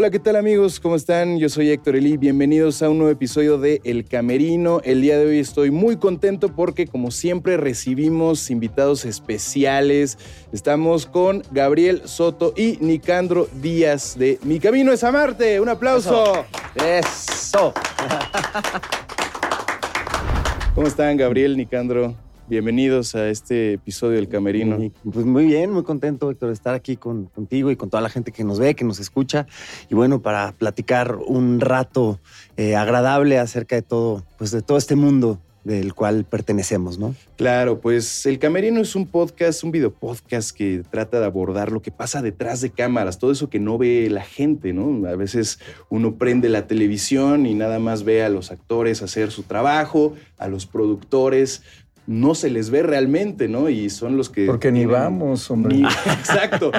Hola, ¿qué tal amigos? ¿Cómo están? Yo soy Héctor Elí. Bienvenidos a un nuevo episodio de El Camerino. El día de hoy estoy muy contento porque como siempre recibimos invitados especiales. Estamos con Gabriel Soto y Nicandro Díaz de Mi Camino es Amarte. Un aplauso. Eso. ¿Cómo están Gabriel, Nicandro? Bienvenidos a este episodio del Camerino. Pues muy bien, muy contento, Héctor, de estar aquí con, contigo y con toda la gente que nos ve, que nos escucha. Y bueno, para platicar un rato eh, agradable acerca de todo, pues de todo este mundo del cual pertenecemos, ¿no? Claro, pues El Camerino es un podcast, un video podcast que trata de abordar lo que pasa detrás de cámaras, todo eso que no ve la gente, ¿no? A veces uno prende la televisión y nada más ve a los actores hacer su trabajo, a los productores, no se les ve realmente, ¿no? Y son los que... Porque ni vamos, hombre. exacto.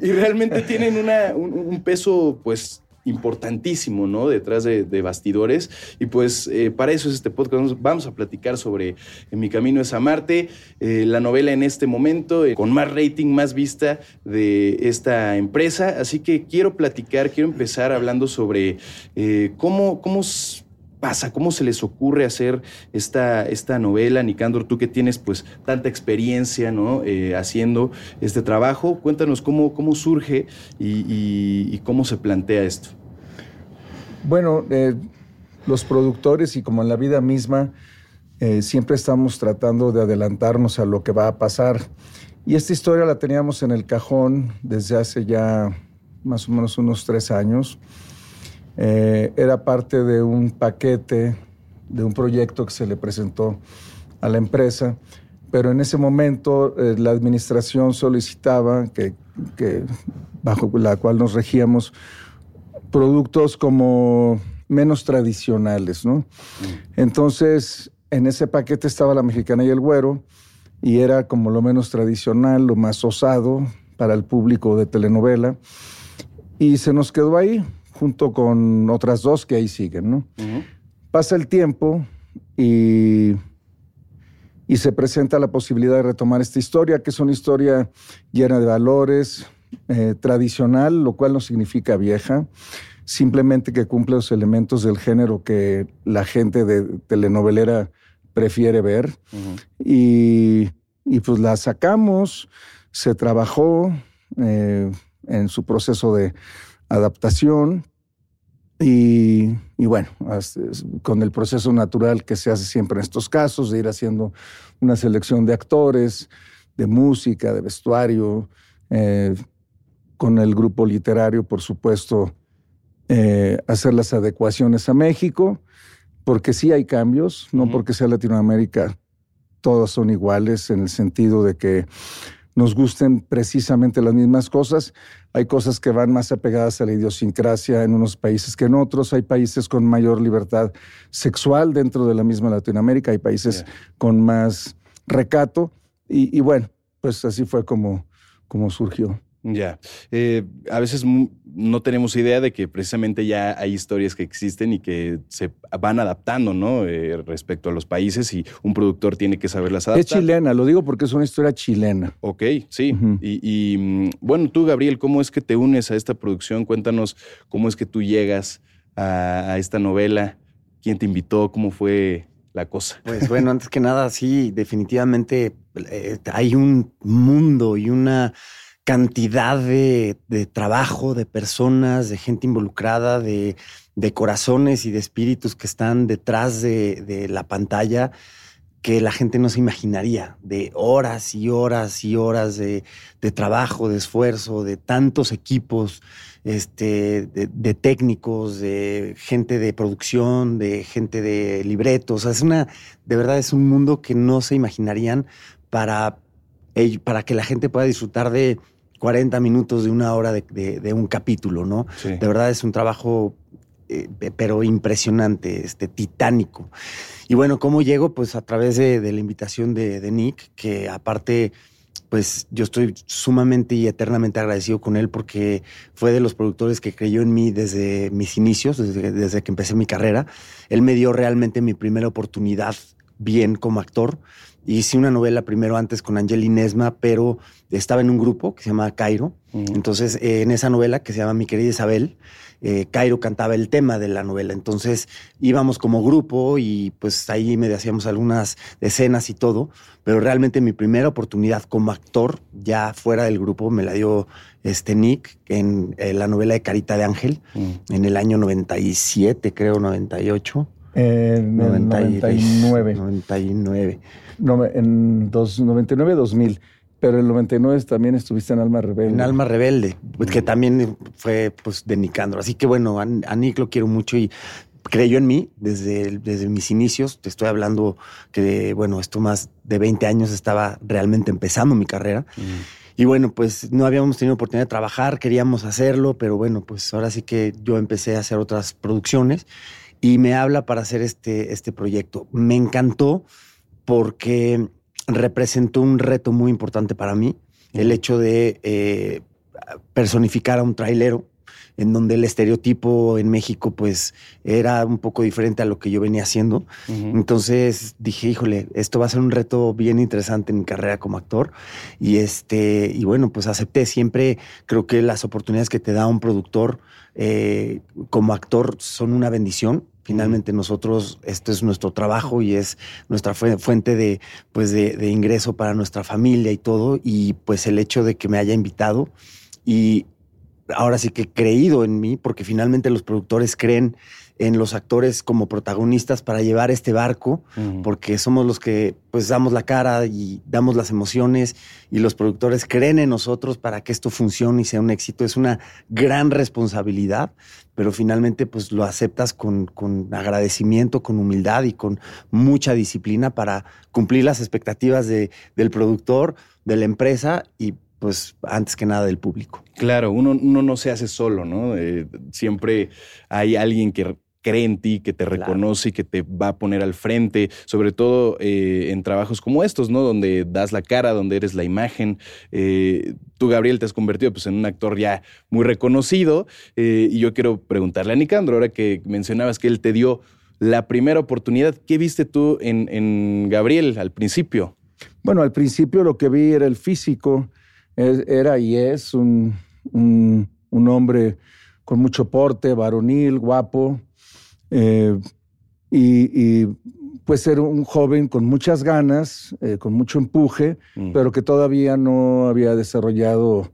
Y, realmente tienen una, un, peso, pues, importantísimo, ¿no? Detrás de, bastidores. Y pues eh, para eso es este podcast. Vamos a platicar sobre Mi Camino es Amarte, eh, la novela en este momento, eh, con más rating, más vista de esta empresa. Así que quiero platicar, quiero empezar hablando sobre cómo, cómo pasa? ¿Cómo se les ocurre hacer esta, esta novela? Nicandro, tú que tienes pues tanta experiencia ¿no? Eh, haciendo este trabajo, cuéntanos cómo, cómo surge y, cómo se plantea esto. Bueno, eh, los productores y como en la vida misma, eh, siempre estamos tratando de adelantarnos a lo que va a pasar. Y esta historia la teníamos en el cajón desde hace ya más o menos unos tres años. Eh, era parte de un paquete, de un proyecto que se le presentó a la empresa, pero en ese momento eh, la administración solicitaba que, bajo la cual nos regíamos, productos como menos tradicionales, ¿no? Mm. Entonces, en ese paquete estaba la mexicana y el güero, y era como lo menos tradicional, lo más osado para el público de telenovela, y se nos quedó ahí junto con otras dos que ahí siguen, ¿no? Pasa el tiempo y, y se presenta la posibilidad de retomar esta historia, que es una historia llena de valores, eh, tradicional, lo cual no significa vieja, simplemente que cumple los elementos del género que la gente de telenovelera prefiere ver. y, y, pues la sacamos, se trabajó eh, en su proceso de adaptación y, bueno, con el proceso natural que se hace siempre en estos casos, de ir haciendo una selección de actores, de música, de vestuario, eh, con el grupo literario, por supuesto, eh, hacer las adecuaciones a México, porque sí hay cambios, no porque sea Latinoamérica, todos son iguales en el sentido de que nos gusten precisamente las mismas cosas. Hay cosas que van más apegadas a la idiosincrasia en unos países que en otros. Hay países con mayor libertad sexual dentro de la misma Latinoamérica. Hay países con más recato. Y, y, bueno, pues así fue como, como surgió. Ya. Eh, a veces no tenemos idea de que precisamente ya hay historias que existen y que se van adaptando, ¿no? Eh, respecto a los países y un productor tiene que saberlas adaptar. Es chilena, lo digo porque es una historia chilena. Ok, sí. y, mm, bueno, tú, Gabriel, ¿cómo es que te unes a esta producción? Cuéntanos cómo es que tú llegas a, esta novela. ¿Quién te invitó? ¿Cómo fue la cosa? Pues bueno, antes que nada, sí, definitivamente eh, hay un mundo y una cantidad de, trabajo, de personas, de gente involucrada, de, corazones y de espíritus que están detrás de, la pantalla que la gente no se imaginaría, de horas y horas y horas de, trabajo, de esfuerzo, de tantos equipos, este, de, técnicos, de gente de producción, de gente de libretos. es una, de verdad es un mundo que no se imaginarían para, para que la gente pueda disfrutar de 40 minutos de una hora de, un capítulo, ¿no? De verdad es un trabajo, eh, pero impresionante, este, titánico. Y bueno, ¿cómo llego? Pues a través de, la invitación de, Nick, que aparte, pues yo estoy sumamente y eternamente agradecido con él porque fue de los productores que creyó en mí desde mis inicios, desde, desde que empecé mi carrera. Él me dio realmente mi primera oportunidad bien como actor. Hice una novela primero antes con Angeli Nesma, pero estaba en un grupo que se llama Cairo. Entonces, eh, en esa novela que se llama Mi querida Isabel, eh, Cairo cantaba el tema de la novela. Entonces íbamos como grupo y pues ahí me hacíamos algunas escenas y todo. Pero realmente mi primera oportunidad como actor, ya fuera del grupo, me la dio este Nick en, la novela de Carita de Ángel, en el año 97, creo, 98. En 99. 99. No, en 99-2000. Pero en el 99 también estuviste en Alma Rebelde. En Alma Rebelde, pues, que también fue pues, de Nicandro. Así que bueno, a, Nick lo quiero mucho y creyó en mí desde, desde mis inicios. Te estoy hablando que, bueno, esto más de 20 años estaba realmente empezando mi carrera. Y bueno, pues no habíamos tenido oportunidad de trabajar, queríamos hacerlo, pero bueno, pues ahora sí que yo empecé a hacer otras producciones y me habla para hacer este, este proyecto. Me encantó porque representó un reto muy importante para mí, el hecho de eh, personificar a un trailero, en donde el estereotipo en México pues era un poco diferente a lo que yo venía haciendo. Entonces dije, híjole, esto va a ser un reto bien interesante en mi carrera como actor. Y este, y bueno, pues acepté. Siempre creo que las oportunidades que te da un productor eh, como actor son una bendición. Finalmente nosotros, esto es nuestro trabajo y es nuestra fuente de, pues de, ingreso para nuestra familia y todo. Y pues el hecho de que me haya invitado y ahora sí que he creído en mí, porque finalmente los productores creen en los actores como protagonistas para llevar este barco, porque somos los que pues damos la cara y damos las emociones y los productores creen en nosotros para que esto funcione y sea un éxito. Es una gran responsabilidad, pero finalmente pues lo aceptas con, con agradecimiento, con humildad y con mucha disciplina para cumplir las expectativas de, del productor, de la empresa y pues antes que nada del público. Claro, uno, no se hace solo, ¿no? Eh, siempre hay alguien que cree en ti, que te reconoce y que te va a poner al frente, sobre todo eh, en trabajos como estos, ¿no? Donde das la cara, donde eres la imagen. Eh, tú, Gabriel, te has convertido pues, en un actor ya muy reconocido y yo quiero preguntarle a Nicandro, ahora que mencionabas que él te dio la primera oportunidad, ¿qué viste tú en, en Gabriel al principio? Bueno, al principio lo que vi era el físico, era y es un, hombre con mucho porte, varonil, guapo, eh, y, pues era un joven con muchas ganas, eh, con mucho empuje, mm. pero que todavía no había desarrollado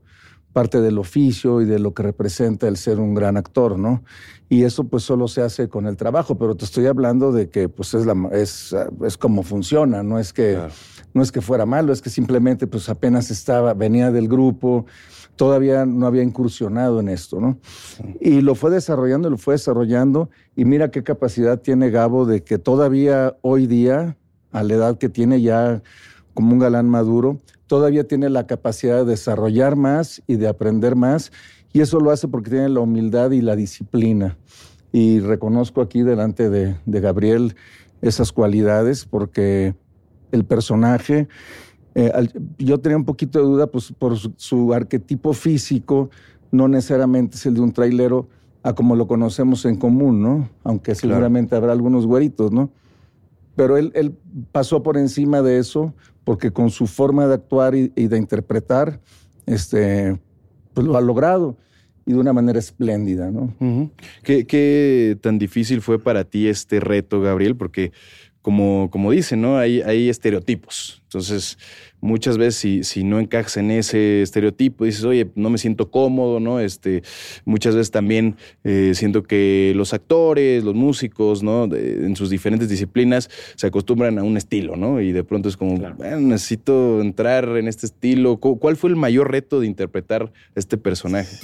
parte del oficio y de lo que representa el ser un gran actor, ¿no? Y eso pues solo se hace con el trabajo, pero te estoy hablando de que pues es, la, es, es como funciona, no es, que, no es que fuera malo, es que simplemente pues apenas estaba, venía del grupo, todavía no había incursionado en esto, ¿no? Y lo fue desarrollando, lo fue desarrollando, y mira qué capacidad tiene Gabo de que todavía hoy día, a la edad que tiene ya como un galán maduro, todavía tiene la capacidad de desarrollar más y de aprender más, y eso lo hace porque tiene la humildad y la disciplina. Y reconozco aquí delante de, Gabriel esas cualidades porque el personaje, eh, yo tenía un poquito de duda pues, por su, arquetipo físico, no necesariamente es el de un trailero a como lo conocemos en común, ¿no? Aunque seguramente habrá algunos güeritos, ¿no? Pero él, él pasó por encima de eso porque con su forma de actuar y, de interpretar, este, pues lo ha logrado y de una manera espléndida, ¿no? ¿Qué, tan difícil fue para ti este reto, Gabriel? Porque como, como dicen, ¿no? Hay, hay estereotipos. Entonces, muchas veces si, si, no encajas en ese estereotipo, dices, oye, no me siento cómodo, ¿no? Este, muchas veces también eh, siento que los actores, los músicos, ¿no? en sus diferentes disciplinas se acostumbran a un estilo, ¿no? Y de pronto es como, necesito entrar en este estilo. ¿Cuál fue el mayor reto de interpretar este personaje?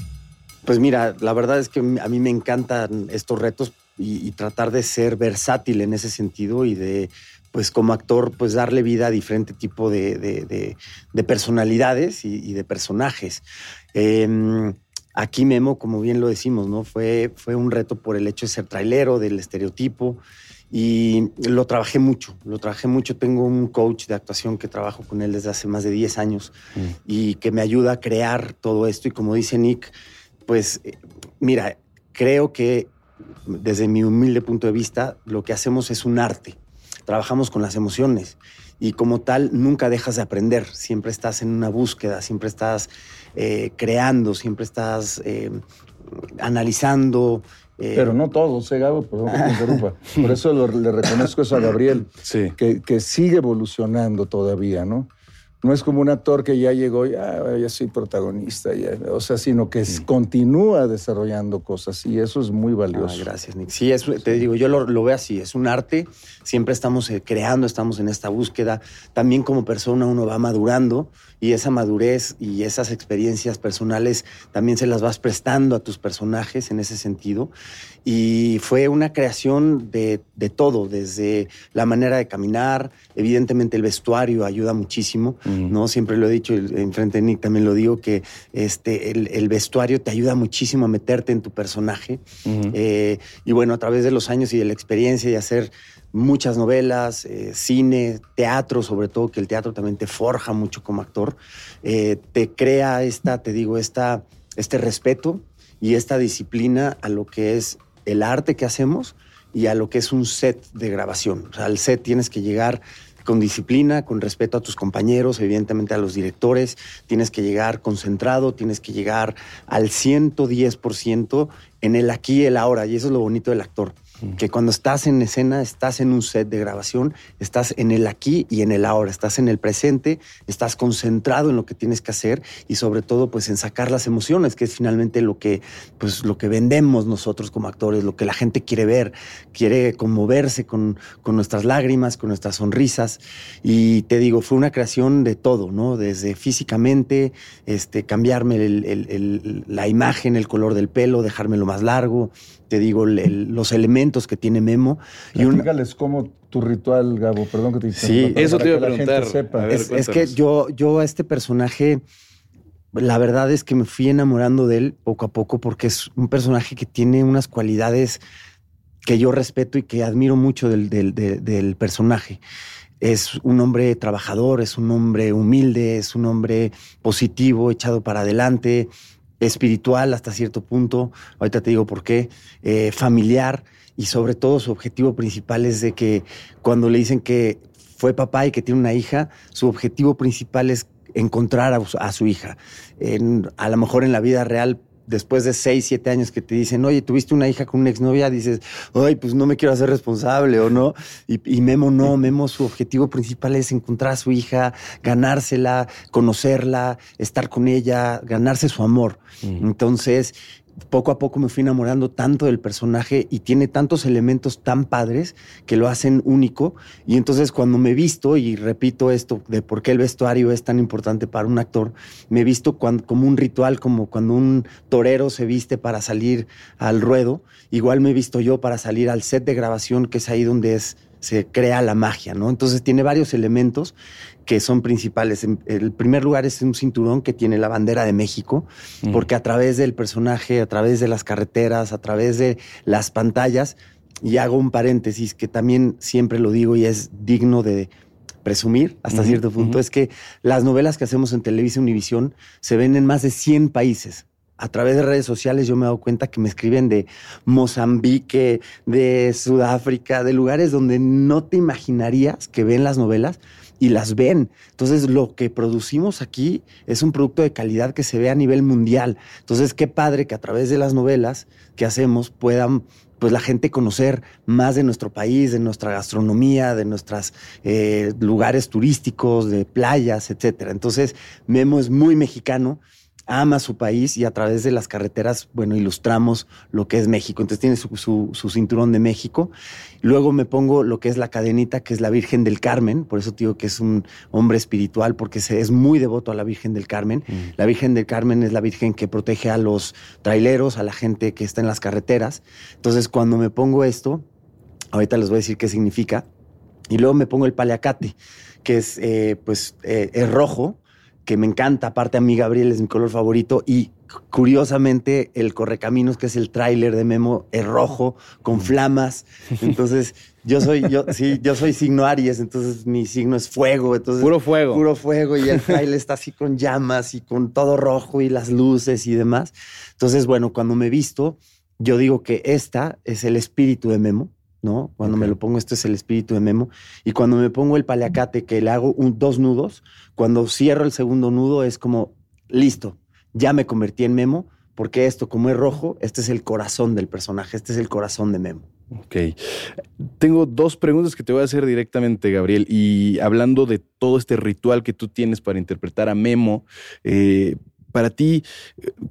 Pues mira, la verdad es que a mí me encantan estos retos y tratar de ser versátil en ese sentido y de pues como actor, pues darle vida a diferente tipo de, personalidades y, de personajes. Em, aquí Memo, como bien lo decimos, ¿no? Fue, fue un reto por el hecho de ser trailero, del estereotipo. Y lo trabajé mucho, lo trabajé mucho. Tengo un coach de actuación que trabajo con él desde hace más de 10 años mm. y que me ayuda a crear todo esto. Y como dice Nick, pues eh, mira, creo que desde mi humilde punto de vista, lo que hacemos es un arte trabajamos con las emociones y como tal nunca dejas de aprender, siempre estás en una búsqueda, siempre estás eh, creando, siempre estás eh, analizando. Eh. Pero no todos, ¿eh, Gabo? Perdón que te interrumpa. Por eso le reconozco eso a Gabriel, que, que sigue evolucionando todavía, ¿no? No es como un actor que ya llegó, ya, ya soy protagonista, ya, o sea, sino que continúa desarrollando cosas y eso es muy valioso. gracias, Nick. Sí, te digo, yo lo, veo así, es un arte, siempre estamos eh, creando, estamos en esta búsqueda. También como persona uno va madurando y esa madurez y esas experiencias personales también se las vas prestando a tus personajes en ese sentido. Y fue una creación de, de todo, desde la manera de caminar, evidentemente el vestuario ayuda muchísimo. ¿No? Siempre lo he dicho, enfrente de Nick también lo digo, que este, el, vestuario te ayuda muchísimo a meterte en tu personaje. Eh, y bueno, a través de los años y de la experiencia y hacer muchas novelas, eh, cine, teatro, sobre todo, que el teatro también te forja mucho como actor, eh, te crea esta, te digo, esta, este respeto y esta disciplina a lo que es el arte que hacemos y a lo que es un set de grabación. O sea, al set tienes que llegar con disciplina, con respeto a tus compañeros, evidentemente a los directores, tienes que llegar concentrado, tienes que llegar al 110% en el aquí y el ahora, y eso es lo bonito del actor que cuando estás en escena, estás en un set de grabación, estás en el aquí y en el ahora, estás en el presente, estás concentrado en lo que tienes que hacer y sobre todo pues en sacar las emociones, que es finalmente lo que pues lo que vendemos nosotros como actores, lo que la gente quiere ver, quiere conmoverse con, con nuestras lágrimas, con nuestras sonrisas y te digo, fue una creación de todo, ¿no? Desde físicamente, este, cambiarme la imagen, el color del pelo, dejármelo más largo, te digo, los elementos que tiene Memo. Y Dígales cómo tu ritual, Gabo, perdón que te Sí, eso te iba a preguntar. es, que yo, yo a este personaje, la verdad es que me fui enamorando de él poco a poco porque es un personaje que tiene unas cualidades que yo respeto y que admiro mucho del, del personaje. Es un hombre trabajador, es un hombre humilde, es un hombre positivo, echado para adelante, espiritual hasta cierto punto, ahorita te digo por qué, eh, familiar y sobre todo su objetivo principal es de que cuando le dicen que fue papá y que tiene una hija, su objetivo principal es encontrar a, su hija. a lo mejor en la vida real después de seis, siete años que te dicen, oye, tuviste una hija con una exnovia, dices, ay, pues no me quiero hacer responsable o no. Y, Memo no, Memo su objetivo principal es encontrar a su hija, ganársela, conocerla, estar con ella, ganarse su amor. Entonces, poco a poco me fui enamorando tanto del personaje y tiene tantos elementos tan padres que lo hacen único. Y entonces cuando me visto, y repito esto de por qué el vestuario es tan importante para un actor, me visto como un ritual, como cuando un torero se viste para salir al ruedo, igual me he visto yo para salir al set de grabación, que es ahí donde se crea la magia, ¿no? Entonces tiene varios elementos que son principales. El primer lugar es un cinturón que tiene la bandera de México, mm. porque a través del personaje, a través de las carreteras, a través de las pantallas, y hago un paréntesis que también siempre lo digo y es digno de presumir hasta cierto punto, es que las novelas que hacemos en Televisa Univisión se ven en más de 100 países a través de redes sociales yo me he dado cuenta que me escriben de Mozambique, de Sudáfrica, de lugares donde no te imaginarías que ven las novelas y las ven. Entonces, lo que producimos aquí es un producto de calidad que se ve a nivel mundial. Entonces, qué padre que a través de las novelas que hacemos puedan pues la gente conocer más de nuestro país, de nuestra gastronomía, de nuestros eh, lugares turísticos, de playas, etcétera. Entonces, Memo es muy mexicano ama su país y a través de las carreteras, bueno, ilustramos lo que es México. Entonces tiene su, cinturón de México. Luego me pongo lo que es la cadenita, que es la Virgen del Carmen. Por eso digo que es un hombre espiritual, porque se, es muy devoto a la Virgen del Carmen. Mm. La Virgen del Carmen es la Virgen que protege a los traileros, a la gente que está en las carreteras. Entonces cuando me pongo esto, ahorita les voy a decir qué significa. Y luego me pongo el paliacate, que es, eh, pues, eh, es rojo, que me encanta. Aparte, a mí Gabriel es mi color favorito. Y curiosamente, el Correcaminos, que es el tráiler de Memo, es rojo, con flamas. Entonces, yo soy, yo, sí, yo soy signo Aries, entonces mi signo es fuego. Entonces, puro fuego. Puro fuego. Y el tráiler está así con llamas y con todo rojo y las luces y demás. Entonces, bueno, cuando me visto, yo digo que esta es el espíritu de Memo ¿no? Cuando me lo pongo, este es el espíritu de Memo. Y cuando me pongo el paliacate, que le hago dos nudos, cuando cierro el segundo nudo es como, listo, ya me convertí en Memo, porque esto, como es rojo, este es el corazón del personaje, este es el corazón de Memo. Ok. Tengo dos preguntas que te voy a hacer directamente, Gabriel. Y hablando de todo este ritual que tú tienes para interpretar a Memo, eh, para ti,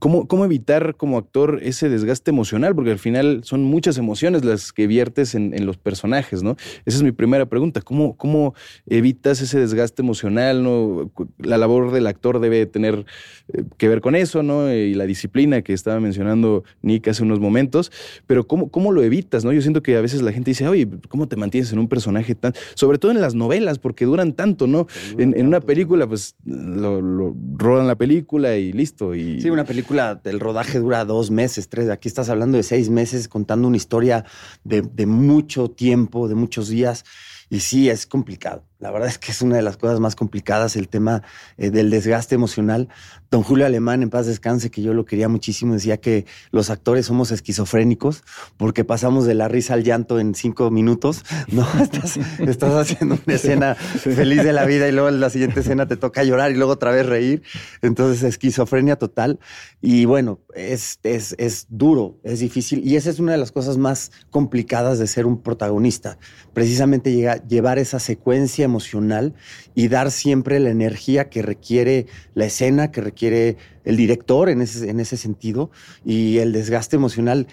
¿cómo, ¿cómo, evitar como actor ese desgaste emocional? Porque al final son muchas emociones las que viertes en, los personajes, ¿no? Esa es mi primera pregunta. ¿Cómo, ¿Cómo, evitas ese desgaste emocional? ¿no? La labor del actor debe tener eh, que ver con eso, ¿no? Y la disciplina que estaba mencionando Nick hace unos momentos. Pero ¿cómo, cómo lo evitas, no? Yo siento que a veces la gente dice, oye, ¿cómo te mantienes en un personaje tan... Sobre todo en las novelas, porque duran tanto, ¿no? en, una película, pues lo, lo rodan la película y listo. Y... Sí, una película, el rodaje dura dos meses, tres. Aquí estás hablando de seis meses contando una historia de, de mucho tiempo, de muchos días. Y sí, es complicado. La verdad es que es una de las cosas más complicadas el tema eh, del desgaste emocional. Don Julio Alemán, en paz descanse, que yo lo quería muchísimo, decía que los actores somos esquizofrénicos porque pasamos de la risa al llanto en cinco minutos. No, estás, estás haciendo una escena feliz de la vida y luego en la siguiente escena te toca llorar y luego otra vez reír. Entonces, esquizofrenia total. Y bueno, es, es, es duro, es difícil. Y esa es una de las cosas más complicadas de ser un protagonista. Precisamente llega, llevar esa secuencia emocional y dar siempre la energía que requiere la escena, que requiere el director en ese, en ese sentido. Y el desgaste emocional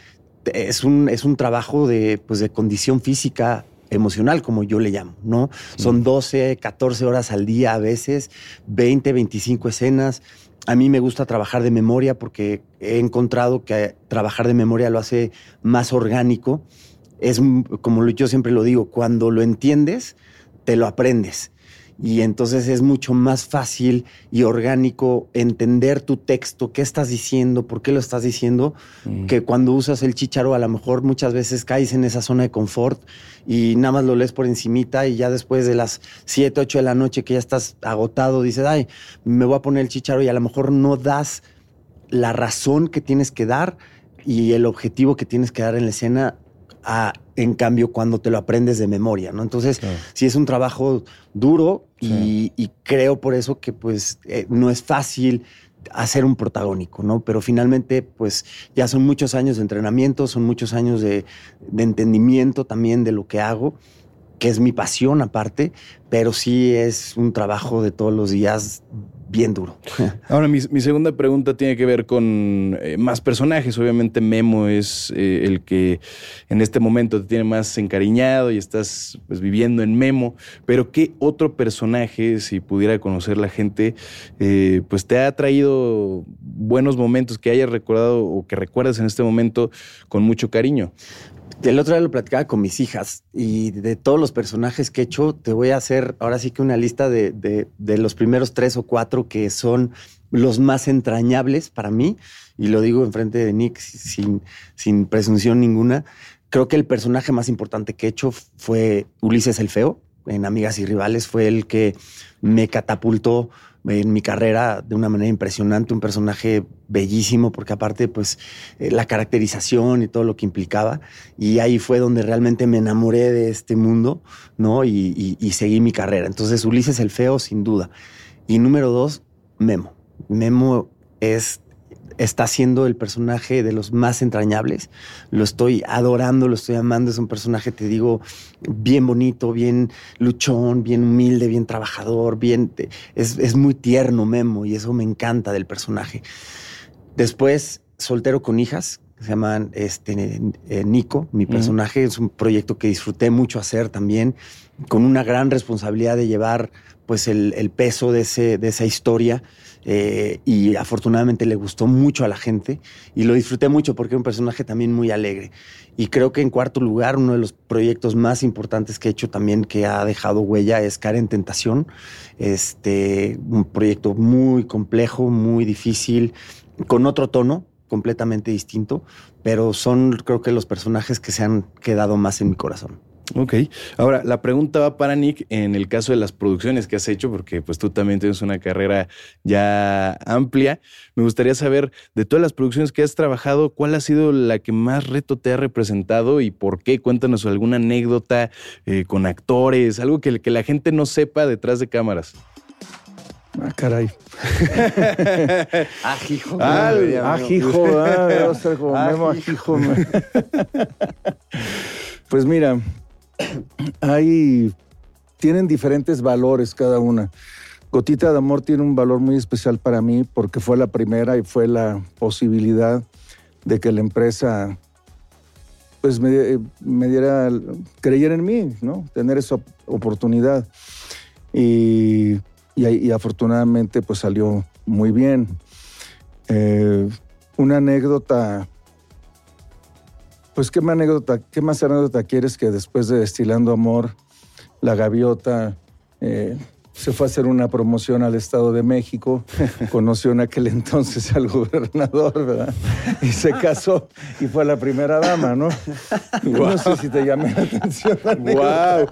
es un, es un trabajo de, pues de condición física emocional, como yo le llamo, ¿no? Son 12, 14 horas al día a veces, 20, 25 escenas. A mí me gusta trabajar de memoria porque he encontrado que trabajar de memoria lo hace más orgánico. Es como yo siempre lo digo, cuando lo entiendes, te lo aprendes. Y entonces es mucho más fácil y orgánico entender tu texto, qué estás diciendo, por qué lo estás diciendo, mm. que cuando usas el chicharo a lo mejor muchas veces caes en esa zona de confort y nada más lo lees por encimita y ya después de las 7, 8 de la noche que ya estás agotado, dices, ay, me voy a poner el chicharo y a lo mejor no das la razón que tienes que dar y el objetivo que tienes que dar en la escena en cambio, cuando te lo aprendes de memoria, ¿no? Entonces, sí, es un trabajo duro y, creo por eso que pues eh, no es fácil hacer un protagónico, ¿no? Pero finalmente, pues ya son muchos años de entrenamiento, son muchos años de, de entendimiento también de lo que hago que es mi pasión aparte, pero sí es un trabajo de todos los días bien duro. Ahora, mi, segunda pregunta tiene que ver con eh, más personajes. Obviamente Memo es eh, el que en este momento te tiene más encariñado y estás pues, viviendo en Memo, pero ¿qué otro personaje, si pudiera conocer la gente, eh, pues te ha traído buenos momentos que hayas recordado o que recuerdas en este momento con mucho cariño? El otro día lo platicaba con mis hijas y de todos los personajes que he hecho, te voy a hacer ahora sí que una lista de, de, los primeros tres o cuatro que son los más entrañables para mí. Y lo digo enfrente de Nick sin, sin presunción ninguna. Creo que el personaje más importante que he hecho fue Ulises el Feo en Amigas y Rivales. Fue el que me catapultó en mi carrera de una manera impresionante, un personaje bellísimo, porque aparte, pues, eh, la caracterización y todo lo que implicaba. Y ahí fue donde realmente me enamoré de este mundo, ¿no? Y, y seguí mi carrera. Entonces, Ulises el Feo, sin duda. Y número dos, Memo. Memo es está siendo el personaje de los más entrañables. Lo estoy adorando, lo estoy amando. Es un personaje, te digo, bien bonito, bien luchón, bien humilde, bien trabajador, bien. Es, muy tierno, Memo, y eso me encanta del personaje. Después, soltero con hijas, se llaman este, eh, Nico, mi personaje. Es un proyecto que disfruté mucho hacer también, con una gran responsabilidad de llevar pues el, el peso de, ese, de esa historia. Eh, y afortunadamente le gustó mucho a la gente y lo disfruté mucho porque es un personaje también muy alegre. Y creo que en cuarto lugar, uno de los proyectos más importantes que he hecho también que ha dejado huella es Karen Tentación. Este, un proyecto muy complejo, muy difícil, con otro tono completamente distinto, pero son creo que los personajes que se han quedado más en mi corazón. Ok. Ahora, la pregunta va para Nick en el caso de las producciones que has hecho, porque pues tú también tienes una carrera ya amplia. Me gustaría saber, de todas las producciones que has trabajado, ¿cuál ha sido la que más reto te ha representado y por qué? Cuéntanos alguna anécdota eh, con actores, algo que, que la gente no sepa detrás de cámaras. Ah, caray. Ajijo. Ah, ajijo, ah, como Memo Ajijo. Pues mira, hay, tienen diferentes valores cada una. Gotita de Amor tiene un valor muy especial para mí porque fue la primera y fue la posibilidad de que la empresa pues me, diera, creyera en mí, ¿no? Tener esa oportunidad. Y, y, afortunadamente pues salió muy bien. Eh, una anécdota pues qué más anécdota, qué más anécdota quieres que después de Destilando Amor, La Gaviota eh, se fue a hacer una promoción al Estado de México, conoció en aquel entonces al gobernador, ¿verdad? Y se casó y fue la primera dama, ¿no? No sé si te llamé la atención. ¡Wow!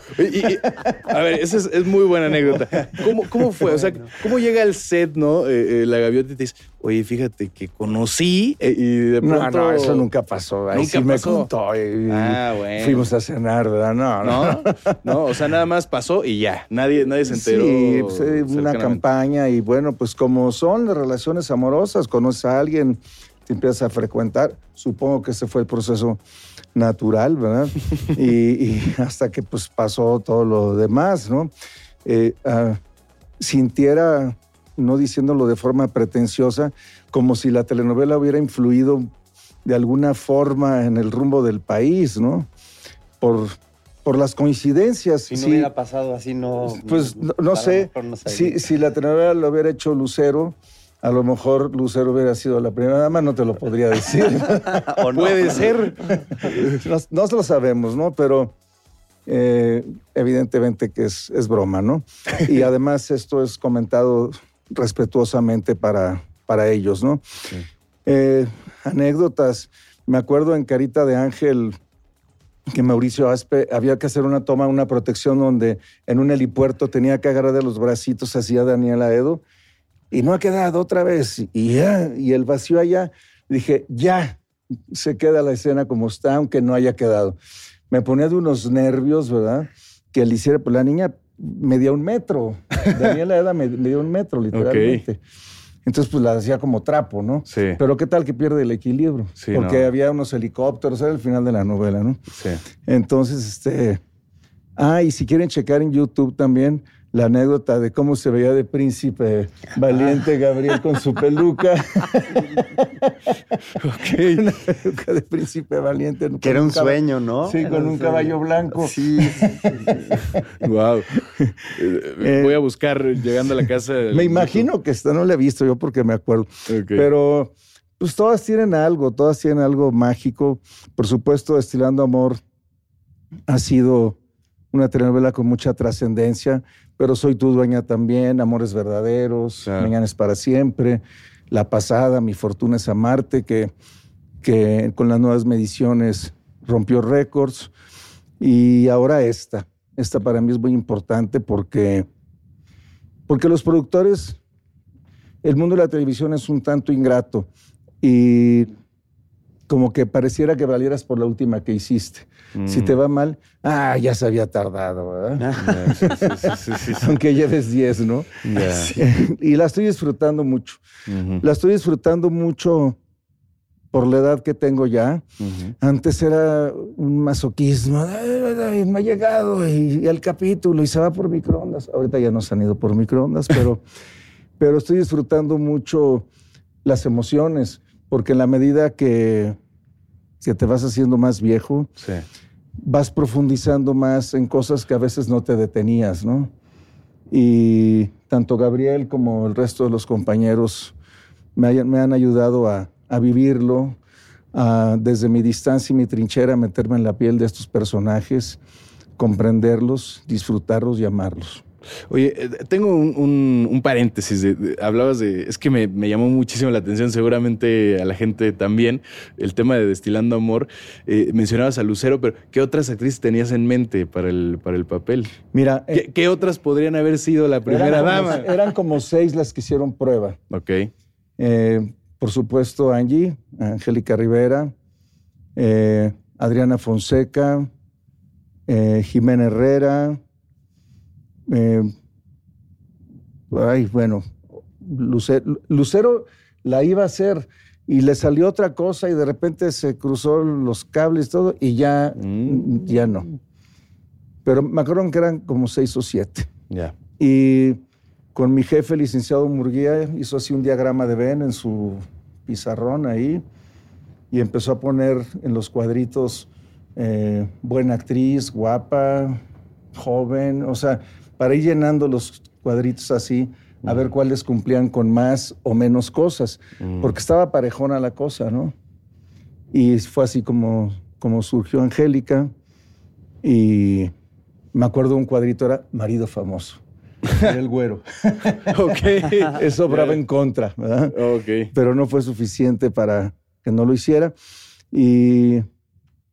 a ver, esa es, muy buena anécdota. ¿Cómo, ¿Cómo, fue? O sea, ¿cómo llega el set, no? Eh, eh, la gaviota y te dice, oye, fíjate que conocí eh, y de pronto... No, no, eso nunca pasó. Ahí nunca sí me contó ah, bueno. fuimos a cenar, ¿verdad? No, no, no. o sea, nada más pasó y ya. Nadie, nadie se enteró. Sí, pues, eh, una campaña y bueno, pues como son las relaciones amorosas, conoces a alguien, te empiezas a frecuentar. Supongo que ese fue el proceso natural, ¿verdad? y, hasta que pues pasó todo lo demás, ¿no? Eh, ah, sintiera no diciéndolo de forma pretenciosa, como si la telenovela hubiera influido de alguna forma en el rumbo del país, ¿no? Por, por las coincidencias. Si no hubiera pasado así, no. Pues no, sé. si, si, la telenovela lo hubiera hecho Lucero, a lo mejor Lucero hubiera sido la primera dama, no te lo podría decir. ¿O Puede ser. no, lo sabemos, ¿no? Pero eh, evidentemente que es, es broma, ¿no? Y además esto es comentado respetuosamente para, para ellos, ¿no? Eh, anécdotas. Me acuerdo en Carita de Ángel que Mauricio Aspe había que hacer una toma, una protección donde en un helipuerto tenía que agarrar de los bracitos así a Daniela Edo y no ha quedado otra vez. Y ya, y el vacío allá, dije, ya, se queda la escena como está, aunque no haya quedado. Me ponía de unos nervios, ¿verdad? Que le hiciera, pues la niña medía un metro. Daniela Eda medía un metro, literalmente. Entonces, pues la hacía como trapo, ¿no? Sí. Pero ¿qué tal que pierde el equilibrio? Sí, Porque había unos helicópteros, era el final de la novela, ¿no? Sí. Entonces, este. Ah, y si quieren checar en YouTube también, la anécdota de cómo se veía de príncipe valiente Gabriel con su peluca. ok. Una peluca de príncipe valiente. Que era un sueño, ¿no? Sí, con un caballo blanco. Sí. wow. Eh, Voy a buscar llegando a la casa. Me imagino que esta no la he visto yo porque me acuerdo. Pero pues todas tienen algo, todas tienen algo mágico. Por supuesto, Destilando Amor ha sido una telenovela con mucha trascendencia, pero Soy tu dueña también, Amores Verdaderos, Mañana es para siempre, La Pasada, Mi Fortuna es Amarte, que, que con las nuevas mediciones rompió récords, y ahora esta. Esta para mí es muy importante porque, porque los productores, el mundo de la televisión es un tanto ingrato y como que pareciera que valieras por la última que hiciste. Si te mm. va mal, ah, ya se había tardado, ¿verdad? Aunque lleves 10, ¿no? y la estoy disfrutando mucho. La estoy disfrutando mucho por la edad que tengo ya. Antes era un masoquismo, me ha llegado y, el capítulo y se va por microondas. Ahorita ya no se han ido por microondas, pero, pero estoy disfrutando mucho las emociones porque en la medida que, que te vas haciendo más viejo, vas profundizando más en cosas que a veces no te detenías, ¿no? Y tanto Gabriel como el resto de los compañeros me, han ayudado a, vivirlo, desde mi distancia y mi trinchera, meterme en la piel de estos personajes, comprenderlos, disfrutarlos y amarlos. Oye, eh, tengo un, paréntesis. hablabas de. Es que me, llamó muchísimo la atención, seguramente a la gente también, el tema de Destilando Amor. Eh, mencionabas a Lucero, pero ¿qué otras actrices tenías en mente para el, para el papel? Mira. ¿Qué, eh, otras podrían haber sido la primera dama? eran como seis las que hicieron prueba. Ok. por supuesto, Angie, Angélica Rivera, Adriana Fonseca, Jimena Herrera. Eh, ay, bueno, Lucero, la iba a hacer y le salió otra cosa y de repente se cruzó los cables y todo y ya, mm. ya no. Pero me acuerdo que eran como seis o siete. Ya. Y con mi jefe, el licenciado Murguía, hizo así un diagrama de Ben en su pizarrón ahí y empezó a poner en los cuadritos eh, buena actriz, guapa, joven, o sea, para ir llenando los cuadritos así, a ver cuáles cumplían con más o menos cosas, porque estaba parejona la cosa, ¿no? Y fue así como, como surgió Angélica y me acuerdo un cuadrito, era marido famoso. el güero. ok. Eso brava en contra, ¿verdad? Ok. Pero no fue suficiente para que no lo hiciera. Y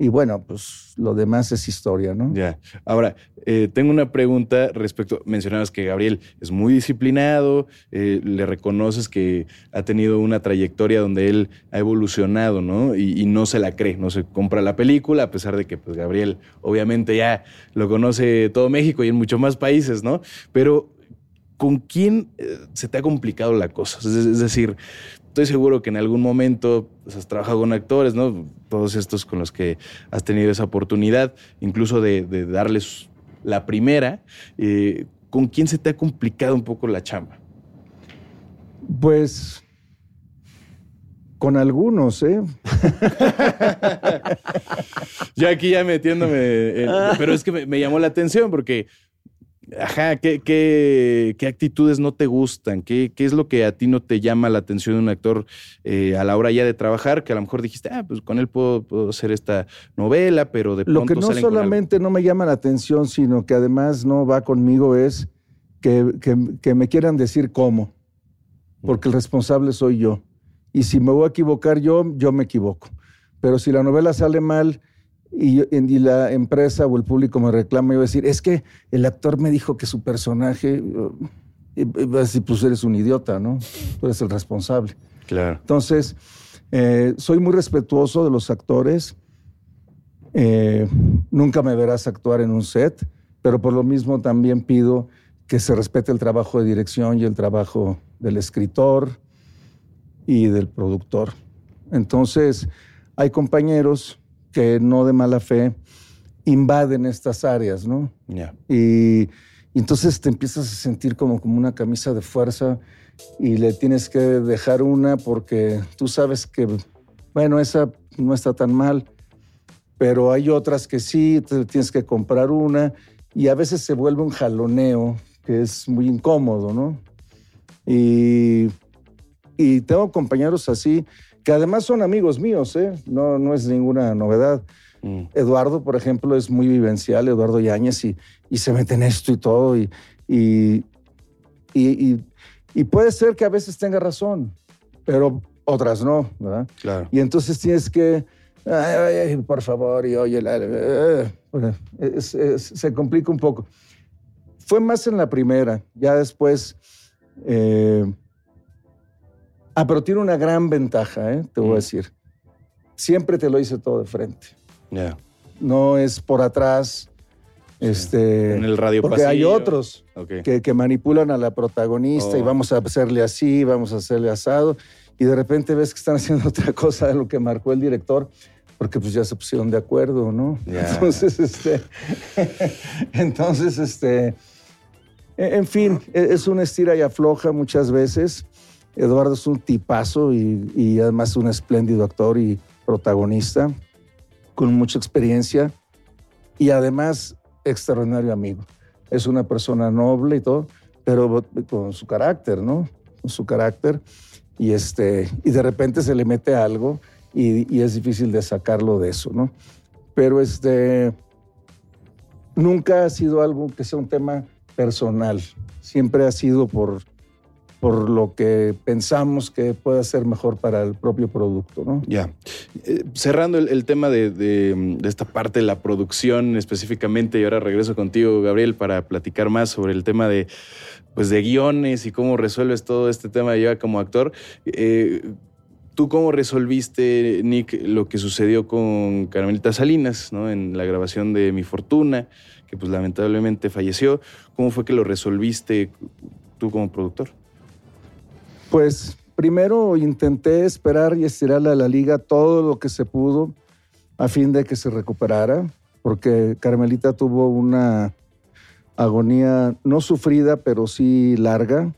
y bueno, pues lo demás es historia, ¿no? Ya. Ahora, eh, tengo una pregunta respecto, mencionabas que Gabriel es muy disciplinado, eh, le reconoces que ha tenido una trayectoria donde él ha evolucionado, ¿no? Y, no se la cree, no se compra la película, a pesar de que pues, Gabriel obviamente ya lo conoce todo México y en muchos más países, ¿no? Pero ¿con quién eh, se te ha complicado la cosa? Es, decir, estoy seguro que en algún momento pues, has trabajado con actores, ¿no? Todos estos con los que has tenido esa oportunidad, incluso de, darles la primera. Eh, ¿Con quién se te ha complicado un poco la chamba? Pues con algunos, ¿eh? ya aquí ya metiéndome, pero es que me, llamó la atención porque Ajá, ¿qué, qué, actitudes no te gustan? ¿Qué, ¿Qué, es lo que a ti no te llama la atención de un actor eh, a la hora ya de trabajar? Que a lo mejor dijiste, ah, pues con él puedo, hacer esta novela, pero de pronto. Lo que no solamente no me llama la atención, sino que además no va conmigo es que, que me quieran decir cómo, porque el responsable soy yo. Y si me voy a equivocar yo, yo me equivoco. Pero si la novela sale mal y, la empresa o el público me reclama, yo voy a decir, es que el actor me dijo que su personaje, y, va a decir, pues eres un idiota, ¿no? Tú eres el responsable. Claro. Entonces, eh, soy muy respetuoso de los actores. Eh, nunca me verás actuar en un set, pero por lo mismo también pido que se respete el trabajo de dirección y el trabajo del escritor y del productor. Entonces, hay compañeros que no de mala fe invaden estas áreas, ¿no? Y, entonces te empiezas a sentir como, como una camisa de fuerza y le tienes que dejar una porque tú sabes que, bueno, esa no está tan mal, pero hay otras que sí, te tienes que comprar una y a veces se vuelve un jaloneo que es muy incómodo, ¿no? Y, y tengo compañeros así que además son amigos míos, ¿eh? no, no es ninguna novedad. Mm. Eduardo, por ejemplo, es muy vivencial, Eduardo Yáñez, y, y se mete en esto y todo, y, y, y, puede ser que a veces tenga razón, pero otras no, ¿verdad? Claro. Y entonces tienes que, ay, por favor, y oye, se complica un poco. Fue más en la primera, ya después... Eh, Ah, pero tiene una gran ventaja, ¿eh? te voy a mm. decir. Siempre te lo hice todo de frente. Ya. No es por atrás. Este, en el radio Porque hay otros que, manipulan a la protagonista y oh. vamos a hacerle así, vamos a hacerle asado. Y de repente ves que están haciendo otra cosa de lo que marcó el director porque pues ya se pusieron de acuerdo, ¿no? Entonces, este, entonces, este, en fin, e, es una estira y afloja muchas veces. Eduardo es un tipazo y, además un espléndido actor y protagonista, con mucha experiencia y además extraordinario amigo. Es una persona noble y todo, pero con su carácter, ¿no? Con su carácter. Y, este, y de repente se le mete algo y, es difícil de sacarlo de eso, ¿no? Pero este, nunca ha sido algo que sea un tema personal, siempre ha sido por, por lo que pensamos que puede ser mejor para el propio producto. ¿no? Ya. Eh, cerrando el, tema de, esta parte de la producción específicamente, y ahora regreso contigo, Gabriel, para platicar más sobre el tema de, pues, guiones y cómo resuelves todo este tema ya como actor. Eh, ¿Tú cómo resolviste, Nick, lo que sucedió con Carmelita Salinas, ¿no? En la grabación de Mi Fortuna, que pues lamentablemente falleció. ¿Cómo fue que lo resolviste tú como productor? Pues primero intenté esperar y estirarle a la liga todo lo que se pudo a fin de que se recuperara, porque Carmelita tuvo una agonía no sufrida, pero sí larga,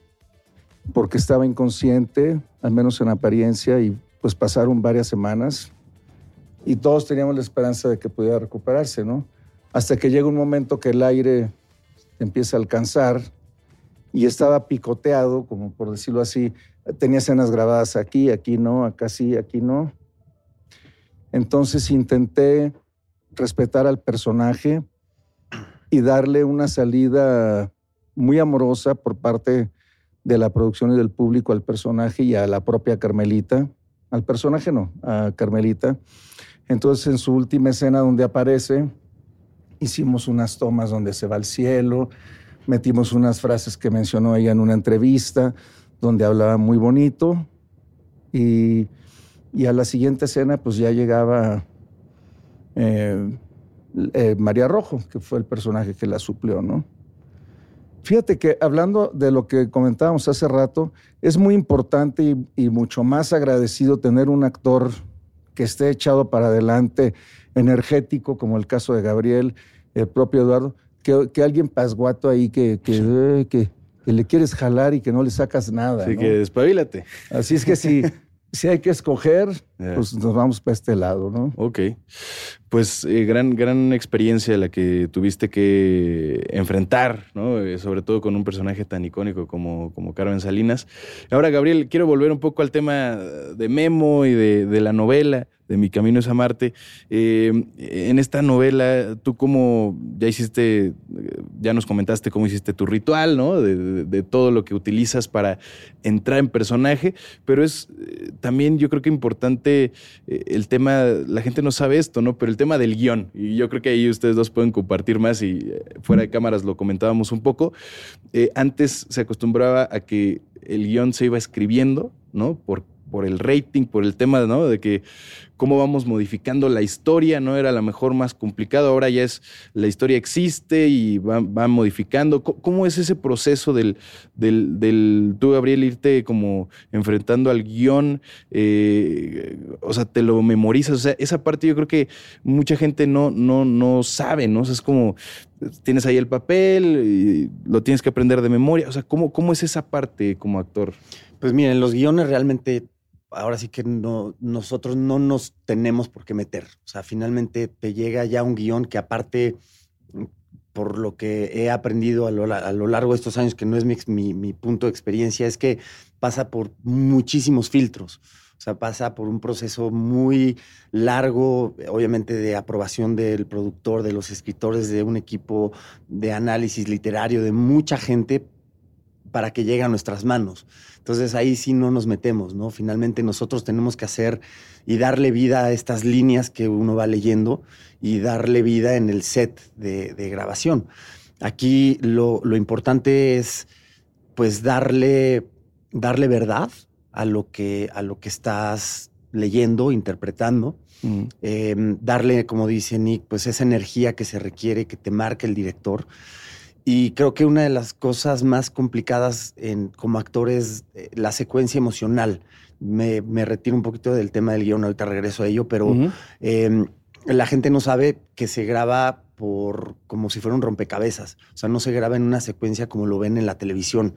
porque estaba inconsciente, al menos en apariencia, y pues pasaron varias semanas y todos teníamos la esperanza de que pudiera recuperarse, ¿no? Hasta que llega un momento que el aire empieza a alcanzar y estaba picoteado, como por decirlo así, tenía escenas grabadas aquí, aquí no, acá sí, aquí no. Entonces intenté respetar al personaje y darle una salida muy amorosa por parte de la producción y del público al personaje y a la propia Carmelita. Al personaje no, a Carmelita. Entonces en su última escena donde aparece, hicimos unas tomas donde se va al cielo, metimos unas frases que mencionó ella en una entrevista, donde hablaba muy bonito. Y, a la siguiente escena pues ya llegaba eh, eh, María Rojo, que fue el personaje que la suplió, ¿no? Fíjate que hablando de lo que comentábamos hace rato, es muy importante y, mucho más agradecido tener un actor que esté echado para adelante, energético, como el caso de Gabriel, el propio Eduardo, que, alguien pasguato ahí que, que, que, le quieres jalar y que no le sacas nada. Así que despabilate. Así es que si, si hay que escoger, pues nos vamos para este lado, ¿no? Ok. Pues eh, gran, gran experiencia la que tuviste que enfrentar, ¿no? Eh, sobre todo con un personaje tan icónico como, como Carmen Salinas. Ahora, Gabriel, quiero volver un poco al tema de Memo y de, de la novela de Mi Camino es a Marte. Eh, en esta novela, tú cómo ya hiciste, ya nos comentaste cómo hiciste tu ritual, ¿no? De, todo lo que utilizas para entrar en personaje, pero es eh, también yo creo que importante eh, el tema, la gente no sabe esto, ¿no? Pero el tema del guion, y yo creo que ahí ustedes dos pueden compartir más y fuera de cámaras lo comentábamos un poco. antes se acostumbraba a que el guion se iba escribiendo, ¿no? Por por el rating, por el tema ¿no? de que cómo vamos modificando la historia, no era la mejor más complicado, ahora ya es la historia existe y va, modificando. ¿Cómo es ese proceso del, del, tú, Gabriel, irte como enfrentando al guion? Eh, o sea, te lo memorizas, o sea, esa parte yo creo que mucha gente no, no, no sabe, ¿no? O sea, es como, tienes ahí el papel, y lo tienes que aprender de memoria, o sea, ¿cómo, cómo es esa parte como actor? Pues miren, los guiones realmente ahora sí que no, nosotros no nos tenemos por qué meter. O sea, finalmente te llega ya un guion que aparte, por lo que he aprendido a lo, largo de estos años, que no es mi, mi, punto de experiencia, es que pasa por muchísimos filtros. O sea, pasa por un proceso muy largo, obviamente de aprobación del productor, de los escritores, de un equipo de análisis literario, de mucha gente para que llegue a nuestras manos. Entonces ahí sí no nos metemos, ¿no? Finalmente nosotros tenemos que hacer y darle vida a estas líneas que uno va leyendo y darle vida en el set de, grabación. Aquí lo, importante es pues darle, darle verdad a lo, que, a lo que estás leyendo, interpretando, mm. em, darle, como dice Nick, pues esa energía que se requiere, que te marque el director. Y creo que una de las cosas más complicadas en, como actor es eh, la secuencia emocional. Me, retiro un poquito del tema del guion, ahorita regreso a ello, pero em, la gente no sabe que se graba por como si fuera un rompecabezas. O sea, no se graba en una secuencia como lo ven en la televisión.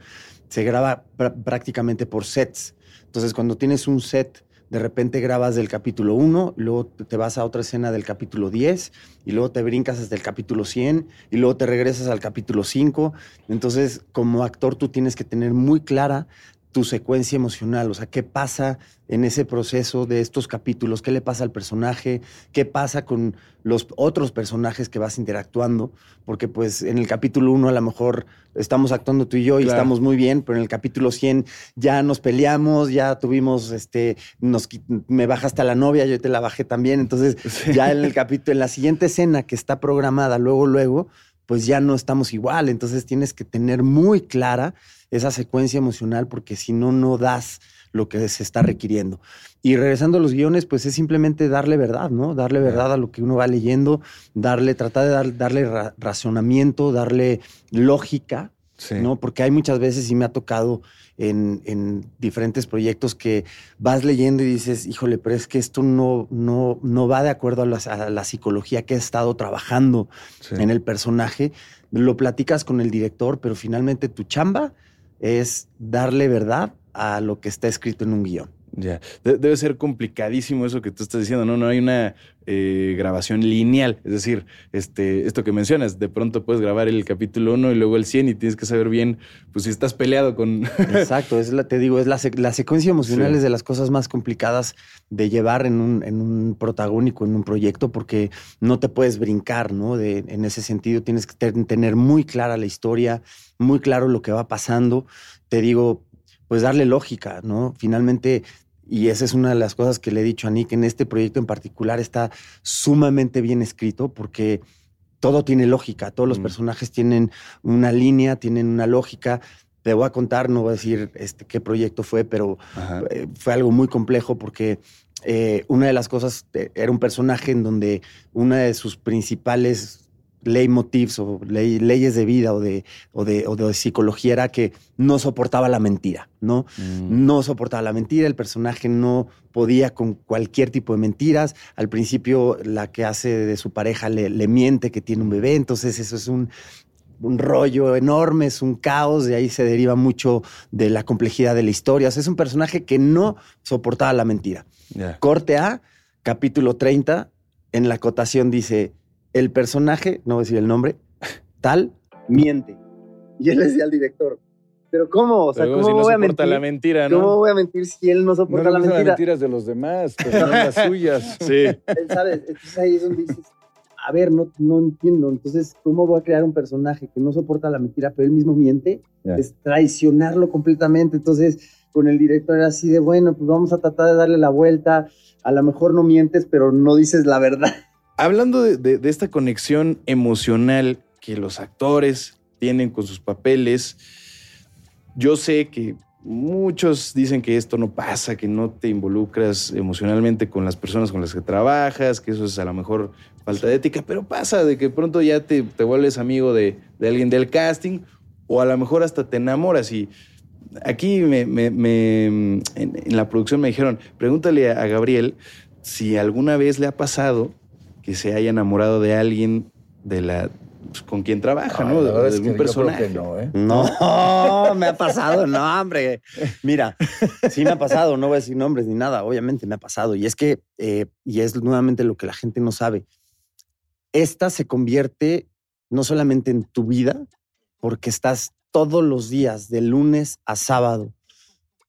Se graba prácticamente por sets. Entonces, cuando tienes un set de repente grabas del capítulo 1, luego te vas a otra escena del capítulo 10, y luego te brincas hasta el capítulo 100, y luego te regresas al capítulo 5. Entonces, como actor, tú tienes que tener muy clara tu secuencia emocional, o sea, qué pasa en ese proceso de estos capítulos, qué le pasa al personaje, qué pasa con los otros personajes que vas interactuando, porque pues en el capítulo 1 a lo mejor estamos actuando tú y yo y estamos muy bien, pero en el capítulo 100 ya nos peleamos, ya tuvimos, este, nos, me bajaste a la novia, yo te la bajé también, entonces ya en el capítulo, en la siguiente escena que está programada luego, luego, pues ya no estamos igual, entonces tienes que tener muy clara esa secuencia emocional porque si no, no das lo que se está requiriendo. Y regresando a los guiones, pues es simplemente darle verdad, ¿no? Darle verdad a lo que uno va leyendo, darle, tratar de darle razonamiento, darle lógica, ¿no? Porque hay muchas veces, y me ha tocado en, diferentes proyectos, que vas leyendo y dices, híjole, pero es que esto no, no, no va de acuerdo a la, psicología que he estado trabajando en el personaje. Lo platicas con el director, pero finalmente tu chamba es darle verdad a lo que está escrito en un guion. Ya, debe ser complicadísimo eso que tú estás diciendo, ¿no? No hay una eh, grabación lineal, es decir, este, esto que mencionas, de pronto puedes grabar el capítulo 1 y luego el 100 y tienes que saber bien, pues si estás peleado con... Exacto, es la, te digo, es la, secuencia emocional es de las cosas más complicadas de llevar en un, en un protagónico, en un proyecto, porque no te puedes brincar, ¿no? De, en ese sentido tienes que tener muy clara la historia, muy claro lo que va pasando. Te digo, pues darle lógica, ¿no? Finalmente, y esa es una de las cosas que le he dicho a Nick, en este proyecto en particular está sumamente bien escrito porque todo tiene lógica, todos los mm. personajes tienen una línea, tienen una lógica. Te voy a contar, no voy a decir este, qué proyecto fue, pero eh, fue algo muy complejo porque eh, una de las cosas eh, era un personaje en donde una de sus principales leitmotivs o leyes de vida o de, o de, o, de, psicología era que no soportaba la mentira, ¿no? Mm. No soportaba la mentira, el personaje no podía con cualquier tipo de mentiras. Al principio la que hace de su pareja le, le miente que tiene un bebé, entonces eso es un, un rollo enorme, es un caos, de ahí se deriva mucho de la complejidad de la historia. O sea, es un personaje que no soportaba la mentira. Corte A, capítulo 30, en la acotación dice el personaje, no voy a decir el nombre, tal, miente. Y él le decía al director, ¿pero cómo? O sea, ¿cómo si no voy a mentir? la mentira, ¿no? ¿Cómo voy a mentir si él no soporta no la mentira? las mentiras de los demás, pero no las suyas. Sí. ¿Sabes? Entonces ahí es donde dices, a ver, no, no entiendo. Entonces, ¿cómo voy a crear un personaje que no soporta la mentira, pero él mismo miente? Es traicionarlo completamente. Entonces, con el director era así de, bueno, pues vamos a tratar de darle la vuelta. A lo mejor no mientes, pero no dices la verdad. Hablando de, esta conexión emocional que los actores tienen con sus papeles, yo sé que muchos dicen que esto no pasa, que no te involucras emocionalmente con las personas con las que trabajas, que eso es a lo mejor falta de ética, pero pasa de que pronto ya te, vuelves amigo de, alguien del casting o a lo mejor hasta te enamoras. Y aquí me, en, la producción me dijeron, pregúntale a Gabriel si alguna vez le ha pasado que se haya enamorado de alguien de la pues, con quien trabaja, ¿no? De, algún personaje. no, ¿eh? no, me ha pasado, no, hombre. Mira, sí me ha pasado, no voy a decir nombres ni nada, obviamente me ha pasado. Y es que, eh, y es nuevamente lo que la gente no sabe, esta se convierte no solamente en tu vida, porque estás todos los días, de lunes a sábado,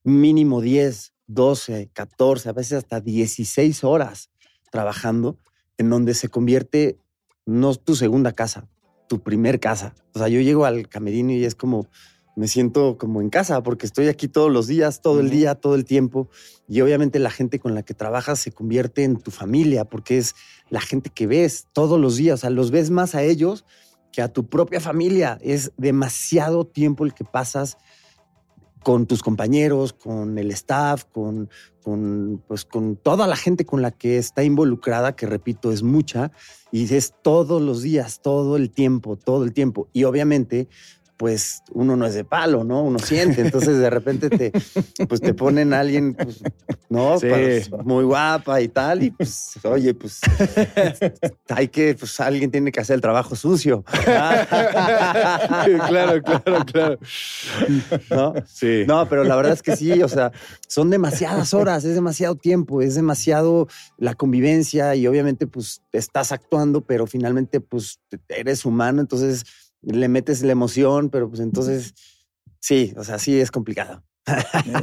mínimo 10, 12, 14, a veces hasta 16 horas trabajando, en donde se convierte no tu segunda casa, tu primer casa. O sea, yo llego al camerino y es como, me siento como en casa porque estoy aquí todos los días, todo el día, todo el tiempo. Y obviamente la gente con la que trabajas se convierte en tu familia porque es la gente que ves todos los días. O sea, los ves más a ellos que a tu propia familia. Es demasiado tiempo el que pasas con tus compañeros, con el staff, con, con, pues, con toda la gente con la que está involucrada, que repito, es mucha, y es todos los días, todo el tiempo, todo el tiempo. Y obviamente, pues uno no es de palo, ¿no? Uno siente. Entonces de repente te, pues, te ponen a alguien, pues, ¿no? Pues, muy guapa y tal. Y pues, oye, pues hay que, pues alguien tiene que hacer el trabajo sucio. claro, claro, claro. ¿No? Sí. No, pero la verdad es que sí, o sea, son demasiadas horas, es demasiado tiempo, es demasiado la convivencia y obviamente pues estás actuando, pero finalmente pues eres humano, entonces le metes la emoción, pero pues entonces sí, o sea, sí es complicado.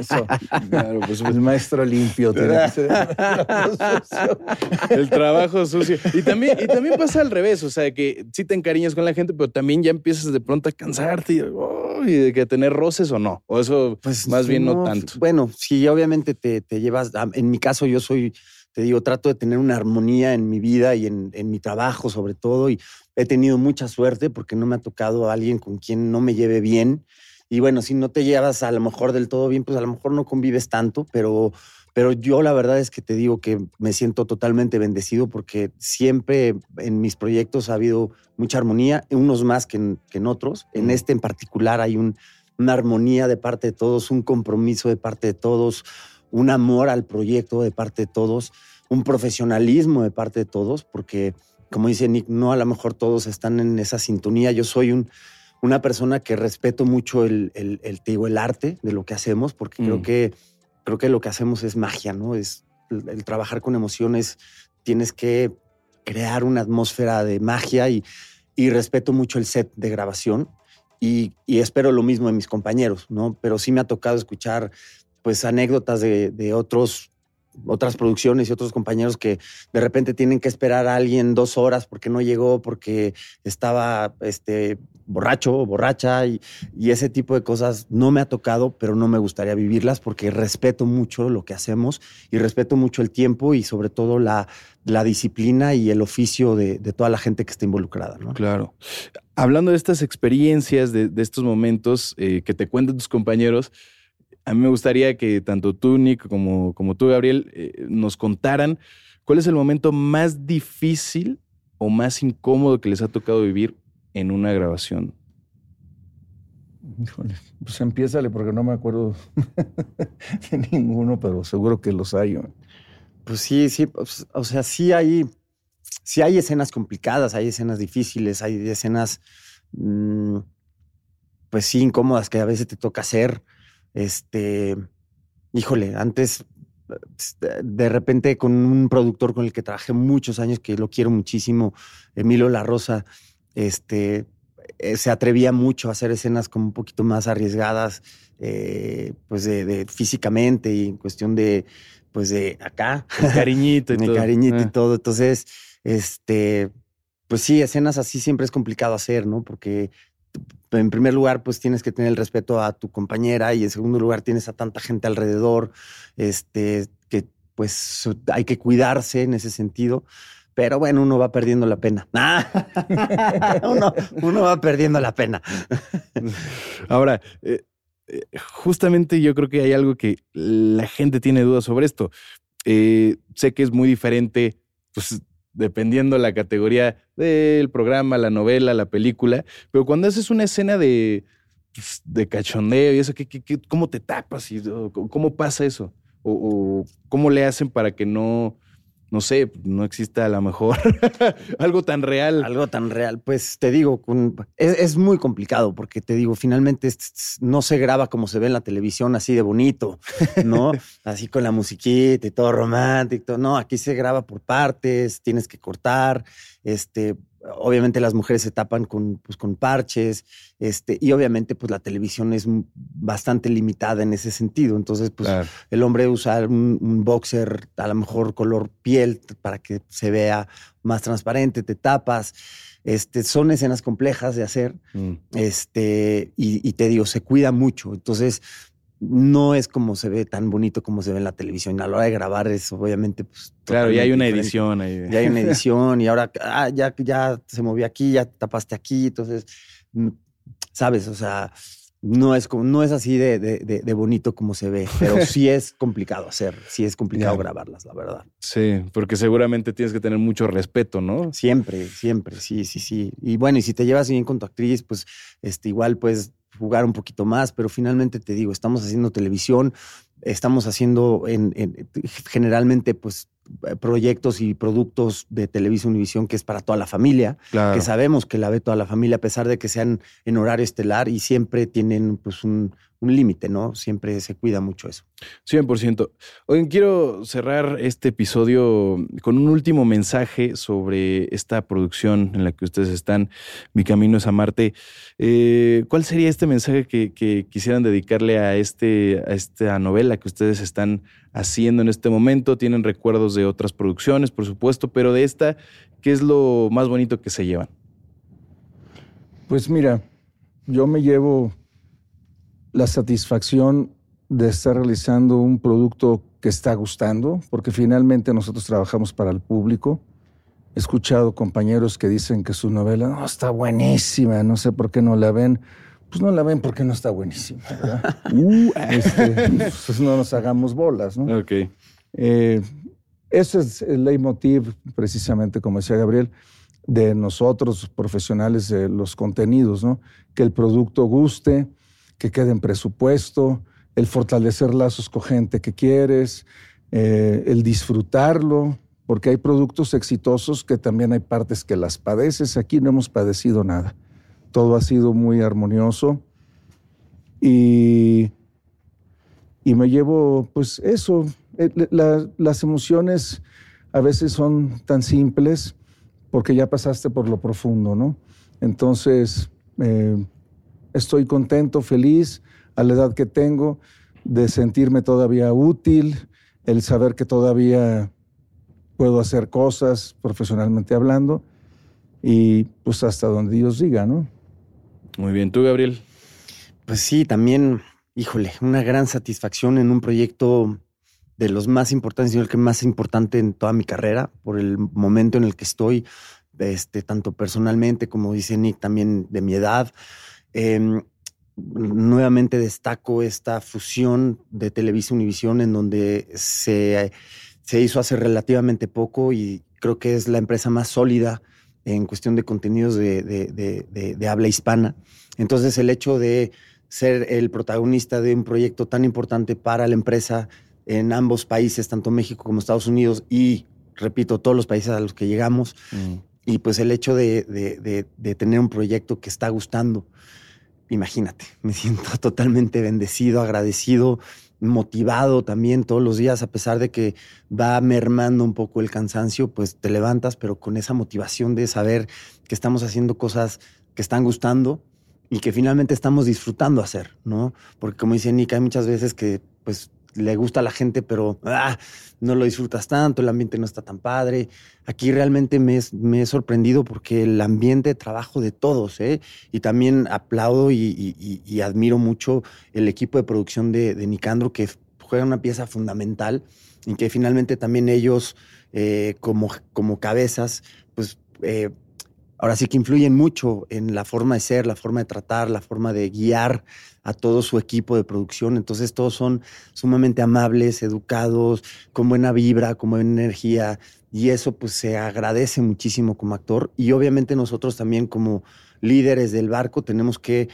Eso. Claro, pues el maestro limpio tiene que ser el trabajo sucio. Y también, y también pasa al revés, o sea, que sí te encariñas con la gente, pero también ya empiezas de pronto a cansarte y, de que tener roces o no. O eso, pues más bien no, tanto. Bueno, sí, obviamente te, te llevas. En mi caso, yo soy te digo, trato de tener una armonía en mi vida y en, mi trabajo sobre todo. Y he tenido mucha suerte porque no me ha tocado a alguien con quien no me lleve bien. Y bueno, si no te llevas a lo mejor del todo bien, pues a lo mejor no convives tanto, pero, pero yo la verdad es que te digo que me siento totalmente bendecido porque siempre en mis proyectos ha habido mucha armonía, unos más que en, que en otros. En este en particular hay un, una armonía de parte de todos, un compromiso de parte de todos un amor al proyecto de parte de todos, un profesionalismo de parte de todos, porque como dice Nick, no a lo mejor todos están en esa sintonía. Yo soy un, una persona que respeto mucho el, el, el, arte de lo que hacemos, porque creo, mm. que, creo que lo que hacemos es magia, ¿no? Es el, trabajar con emociones, tienes que crear una atmósfera de magia y, y respeto mucho el set de grabación. Y, y, espero lo mismo de mis compañeros, ¿no? Pero sí me ha tocado escuchar pues anécdotas de, otros otras producciones y otros compañeros que de repente tienen que esperar a alguien dos horas porque no llegó, porque estaba este, borracho o borracha y, ese tipo de cosas no me ha tocado, pero no me gustaría vivirlas porque respeto mucho lo que hacemos y respeto mucho el tiempo y sobre todo la, la disciplina y el oficio de, toda la gente que está involucrada. ¿no? Claro. Hablando de estas experiencias, de, estos momentos eh, que te cuentan tus compañeros, a mí me gustaría que tanto tú, Nick, como, como tú, Gabriel, eh, nos contaran cuál es el momento más difícil o más incómodo que les ha tocado vivir en una grabación. Híjole, pues empiézale porque no me acuerdo de ninguno, pero seguro que los hay. Pues sí, sí, pues, o sea, sí hay, sí hay escenas complicadas, hay escenas difíciles, hay escenas, mm, pues sí, incómodas que a veces te toca hacer. Este, híjole, antes de repente con un productor con el que trabajé muchos años, que lo quiero muchísimo, Emilio La Rosa, este, eh, se atrevía mucho a hacer escenas como un poquito más arriesgadas, eh, pues de, físicamente y en cuestión de, pues de acá. cariñito y todo. cariñito y ah. todo. Entonces, este, pues sí, escenas así siempre es complicado hacer, ¿no? Porque en primer lugar, pues tienes que tener el respeto a tu compañera y en segundo lugar tienes a tanta gente alrededor, este, que pues hay que cuidarse en ese sentido. Pero bueno, uno va perdiendo la pena. uno, va perdiendo la pena. Ahora, eh, eh, justamente yo creo que hay algo que la gente tiene dudas sobre esto. Eh, sé que es muy diferente pues, dependiendo la categoría del programa, la novela, la película. Pero cuando haces una escena de, pues, de cachondeo y eso, ¿qué, qué, cómo te tapas? Y, ¿Cómo pasa eso? O, cómo le hacen para que no, no sé, no exista a lo mejor algo tan real. Algo tan real. Pues te digo, es, muy complicado porque te digo, finalmente no se graba como se ve en la televisión así de bonito, ¿no? así con la musiquita y todo romántico. No, aquí se graba por partes, tienes que cortar, este, obviamente las mujeres se tapan con, pues, con parches, este, y obviamente pues la televisión es bastante limitada en ese sentido. Entonces, pues el hombre usa un, boxer a lo mejor color piel para que se vea más transparente, te tapas. Este, son escenas complejas de hacer, mm. este, y, y, te digo, se cuida mucho. Entonces, no es como se ve tan bonito como se ve en la televisión. A la hora de grabar es obviamente pues Claro, ya hay una edición ahí. Ya hay una edición y ahora ah, ya, ya se movió aquí, ya tapaste aquí, entonces mm, sabes, o sea, no es como, no es así de, de, bonito como se ve, pero sí es complicado hacer, sí es complicado grabarlas, la verdad. Sí, porque seguramente tienes que tener mucho respeto, ¿no? Siempre, siempre, sí, sí, sí. Y bueno, y si te llevas bien con tu actriz, pues este, igual pues jugar un poquito más, pero finalmente te digo, estamos haciendo televisión, estamos haciendo en, generalmente pues proyectos y productos de Televisa Univisión que es para toda la familia, que sabemos que la ve toda la familia a pesar de que sean en horario estelar y siempre tienen pues un, un límite, ¿no? Siempre se cuida mucho eso. 100%. Oigan, quiero cerrar este episodio con un último mensaje sobre esta producción en la que ustedes están, Mi Camino es a Marte. Eh, ¿Cuál sería este mensaje que, quisieran dedicarle a, este, a esta novela que ustedes están haciendo en este momento? Tienen recuerdos de otras producciones, por supuesto, pero de esta, ¿qué es lo más bonito que se llevan? Pues mira, yo me llevo la satisfacción de estar realizando un producto que está gustando, porque finalmente nosotros trabajamos para el público. He escuchado compañeros que dicen que su novela no está buenísima, no sé por qué no la ven. Pues no la ven porque no está buenísima, ¿verdad? Uh, este, pues no nos hagamos bolas, ¿no? Ok. Eh, ese es el leitmotiv, precisamente, como decía Gabriel, de nosotros, profesionales de los contenidos, ¿no? Que el producto guste, que quede en presupuesto, el fortalecer lazos con gente que quieres, eh, el disfrutarlo, porque hay productos exitosos que también hay partes que las padeces. Aquí no hemos padecido nada. Todo ha sido muy armonioso y, y me llevo, pues eso, eh, las emociones a veces son tan simples porque ya pasaste por lo profundo, ¿no? Entonces, eh, estoy contento, feliz a la edad que tengo de sentirme todavía útil, el saber que todavía puedo hacer cosas profesionalmente hablando y pues hasta donde Dios diga, ¿no? Muy bien, ¿tú, Gabriel? Pues sí, también, híjole, una gran satisfacción en un proyecto de los más importantes y el que más importante en toda mi carrera, por el momento en el que estoy, este, tanto personalmente como dice Nick, también de mi edad. Em, nuevamente destaco esta fusión de Televisa Univisión en donde se, se hizo hace relativamente poco y creo que es la empresa más sólida en cuestión de contenidos de, de, habla hispana. Entonces el hecho de ser el protagonista de un proyecto tan importante para la empresa en ambos países, tanto México como Estados Unidos y, repito, todos los países a los que llegamos. Mm. Y pues el hecho de, de, tener un proyecto que está gustando, imagínate, me siento totalmente bendecido, agradecido, motivado también todos los días, a pesar de que va mermando un poco el cansancio, pues te levantas, pero con esa motivación de saber que estamos haciendo cosas que están gustando y que finalmente estamos disfrutando hacer, ¿no? Porque como dice Nick, hay muchas veces que pues le gusta a la gente, pero ah, no lo disfrutas tanto, el ambiente no está tan padre. Aquí realmente me, he sorprendido porque el ambiente de trabajo de todos, ¿eh? y también aplaudo y, admiro mucho el equipo de producción de, Nicandro, que juega una pieza fundamental y que finalmente también ellos, eh, como, como cabezas, pues... Eh, ahora sí que influyen mucho en la forma de ser, la forma de tratar, la forma de guiar a todo su equipo de producción. Entonces todos son sumamente amables, educados, con buena vibra, con buena energía. Y eso pues se agradece muchísimo como actor. Y obviamente nosotros también como líderes del barco tenemos que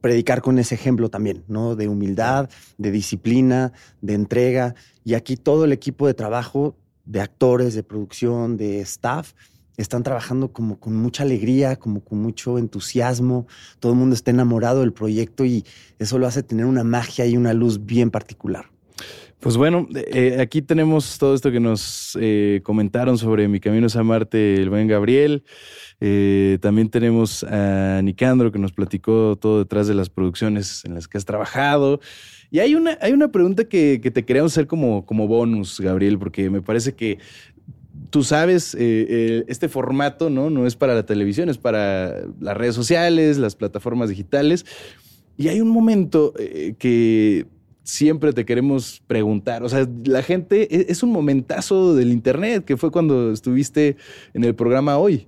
predicar con ese ejemplo también, ¿no? De humildad, de disciplina, de entrega. Y aquí todo el equipo de trabajo, de actores, de producción, de staff, están trabajando como con mucha alegría, como con mucho entusiasmo, todo el mundo está enamorado del proyecto y eso lo hace tener una magia y una luz bien particular. Pues bueno, eh, aquí tenemos todo esto que nos eh, comentaron sobre Mi Camino a Marte, el buen Gabriel. Eh, también tenemos a Nicandro que nos platicó todo detrás de las producciones en las que has trabajado. Y hay una, hay una pregunta que, que te queríamos hacer como, como bonus, Gabriel, porque me parece que tú sabes, eh, eh, este formato ¿no? no es para la televisión, es para las redes sociales, las plataformas digitales. Y hay un momento eh, que siempre te queremos preguntar. O sea, la gente, e, es un momentazo del Internet, que fue cuando estuviste en el programa hoy.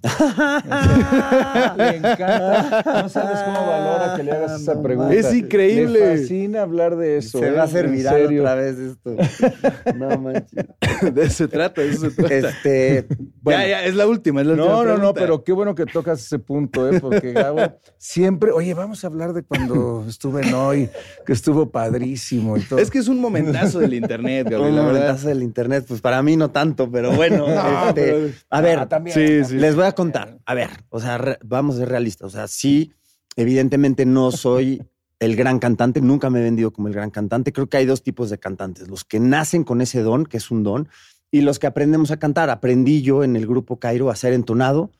le encanta. No sabes cómo valora que le hagas esa pregunta. Es increíble. Le fascina hablar de eso. Se va a ¿eh? hacer viral otra vez esto. No manches. De eso se trata, de eso se trata. Este, ya, ya, es la última. Es la no, no, no, pero qué bueno que tocas ese punto, ¿eh? Porque Gabo siempre, oye, vamos a hablar de cuando estuve en hoy, que estuvo padrísimo y todo. Es que es un momentazo del internet, Gabriel. Un momentazo del internet, pues para mí no tanto, pero bueno. este, A ver, ah, también, sí, sí. les voy a contar. A ver, o sea, vamos a ser realistas. O sea, sí, evidentemente no soy el gran cantante, nunca me he vendido como el gran cantante. Creo que hay dos tipos de cantantes, los que nacen con ese don, que es un don, y los que aprendemos a cantar. Aprendí yo en el grupo Cairo a ser entonado,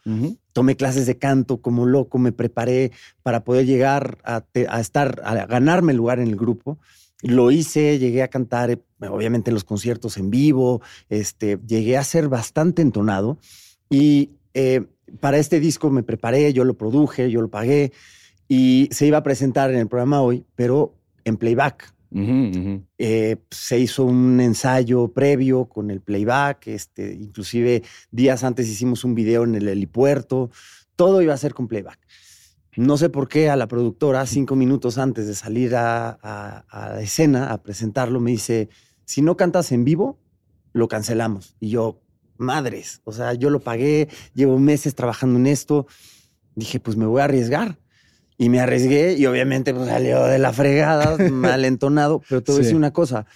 tomé clases de canto como loco, me preparé para poder llegar a, estar, a ganarme el lugar en el grupo. Lo hice, llegué a cantar, eh, obviamente en los conciertos en vivo, este, llegué a ser bastante entonado y eh, para este disco me preparé, yo lo produje, yo lo pagué y se iba a presentar en el programa hoy, pero en playback. Eh, se hizo un ensayo previo con el playback, este, inclusive días antes hicimos un video en el helipuerto, todo iba a ser con playback. No sé por qué a la productora, cinco minutos antes de salir a, la escena a presentarlo, me dice, si no cantas en vivo, lo cancelamos. Y yo, madres, o sea, yo lo pagué, llevo meses trabajando en esto, dije, pues me voy a arriesgar. Y me arriesgué y obviamente pues, salió de la fregada, mal entonado. Pero te voy a decir una cosa,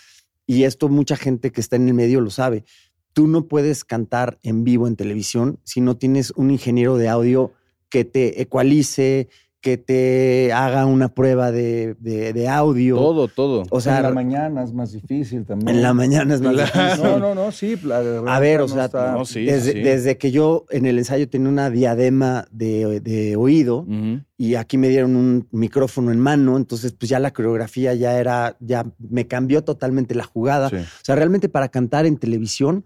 y esto mucha gente que está en el medio lo sabe. Tú no puedes cantar en vivo en televisión si no tienes un ingeniero de audio que te ecualice, que te haga una prueba de, de, audio. Todo, todo. O sea, en la mañana es más difícil también. En la mañana es más difícil. No, no, no, sí. a ver, o sea, desde, que yo en el ensayo tenía una diadema de, oído y aquí me dieron un micrófono en mano, entonces pues ya la coreografía ya era, ya me cambió totalmente la jugada. O sea, realmente para cantar en televisión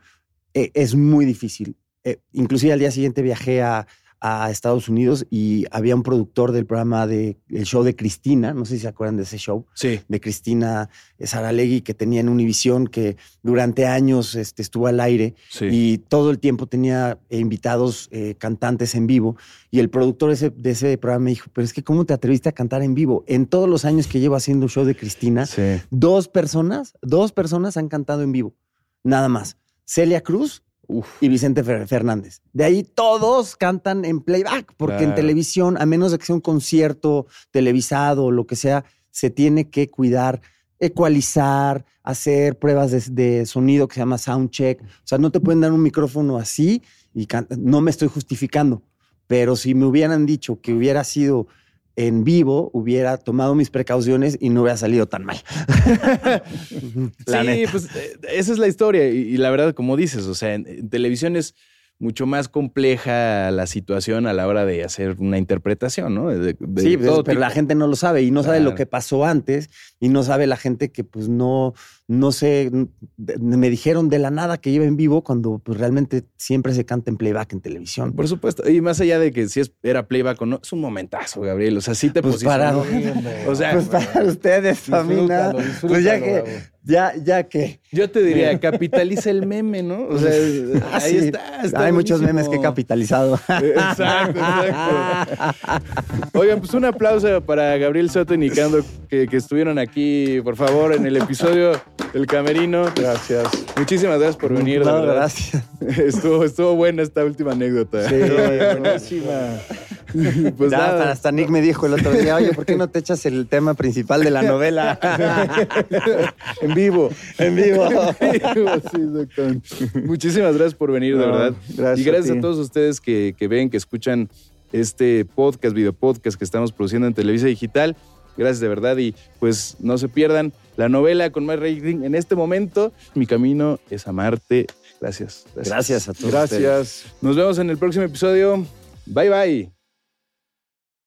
eh, es muy difícil. Eh, inclusive al día siguiente viajé a a Estados Unidos y había un productor del programa de el show de Cristina, no sé si se acuerdan de ese show, sí. de Cristina Saralegui que tenía en Univision que durante años este, estuvo al aire y todo el tiempo tenía invitados eh, cantantes en vivo y el productor de ese programa me dijo, pero es que ¿cómo te atreviste a cantar en vivo? En todos los años que llevo haciendo show de Cristina, dos personas, dos personas han cantado en vivo, nada más. Celia Cruz y Vicente Fernández. De ahí todos cantan en playback, porque en televisión, a menos de que sea un concierto televisado o lo que sea, se tiene que cuidar, ecualizar, hacer pruebas de, sonido que se llama sound check. O sea, no te pueden dar un micrófono así y no me estoy justificando. Pero si me hubieran dicho que hubiera sido en vivo hubiera tomado mis precauciones y no hubiera salido tan mal. sí, pues eh, esa es la historia. Y, la verdad, como dices, o sea, en televisión es mucho más compleja la situación a la hora de hacer una interpretación, ¿no? sí, pues, pero la gente no lo sabe y no sabe lo que pasó antes y no sabe la gente que pues no, no sé, me dijeron de la nada que iba en vivo cuando pues realmente siempre se canta en playback en televisión. Por supuesto, y más allá de que si es, era playback o no, es un momentazo, Gabriel, o sea, sí te pues para, o sea, pues para ustedes, familia, pues ya que ya, ya que. Yo te diría, capitaliza el meme, ¿no? O sea, ah, ahí está, Hay muchos memes que he capitalizado. Exacto, exacto. Oigan, pues un aplauso para Gabriel Soto y Nicando que, que estuvieron aquí, por favor, en el episodio del Camerino. Gracias. Muchísimas gracias por venir, no, Gracias. Estuvo, estuvo buena esta última anécdota. Sí, buenísima. Pues nada. Hasta Nick me dijo el otro día, oye, ¿por qué no te echas el tema principal de la novela? en vivo. En vivo. sí, Muchísimas gracias por venir, de verdad. Gracias y gracias a, todos ustedes que, que ven, que escuchan este podcast, video podcast que estamos produciendo en Televisa Digital. Gracias de verdad y pues no se pierdan la novela con más rating en este momento. Mi camino es amarte. Gracias. Gracias, a todos. Gracias. Nos vemos en el próximo episodio. Bye bye.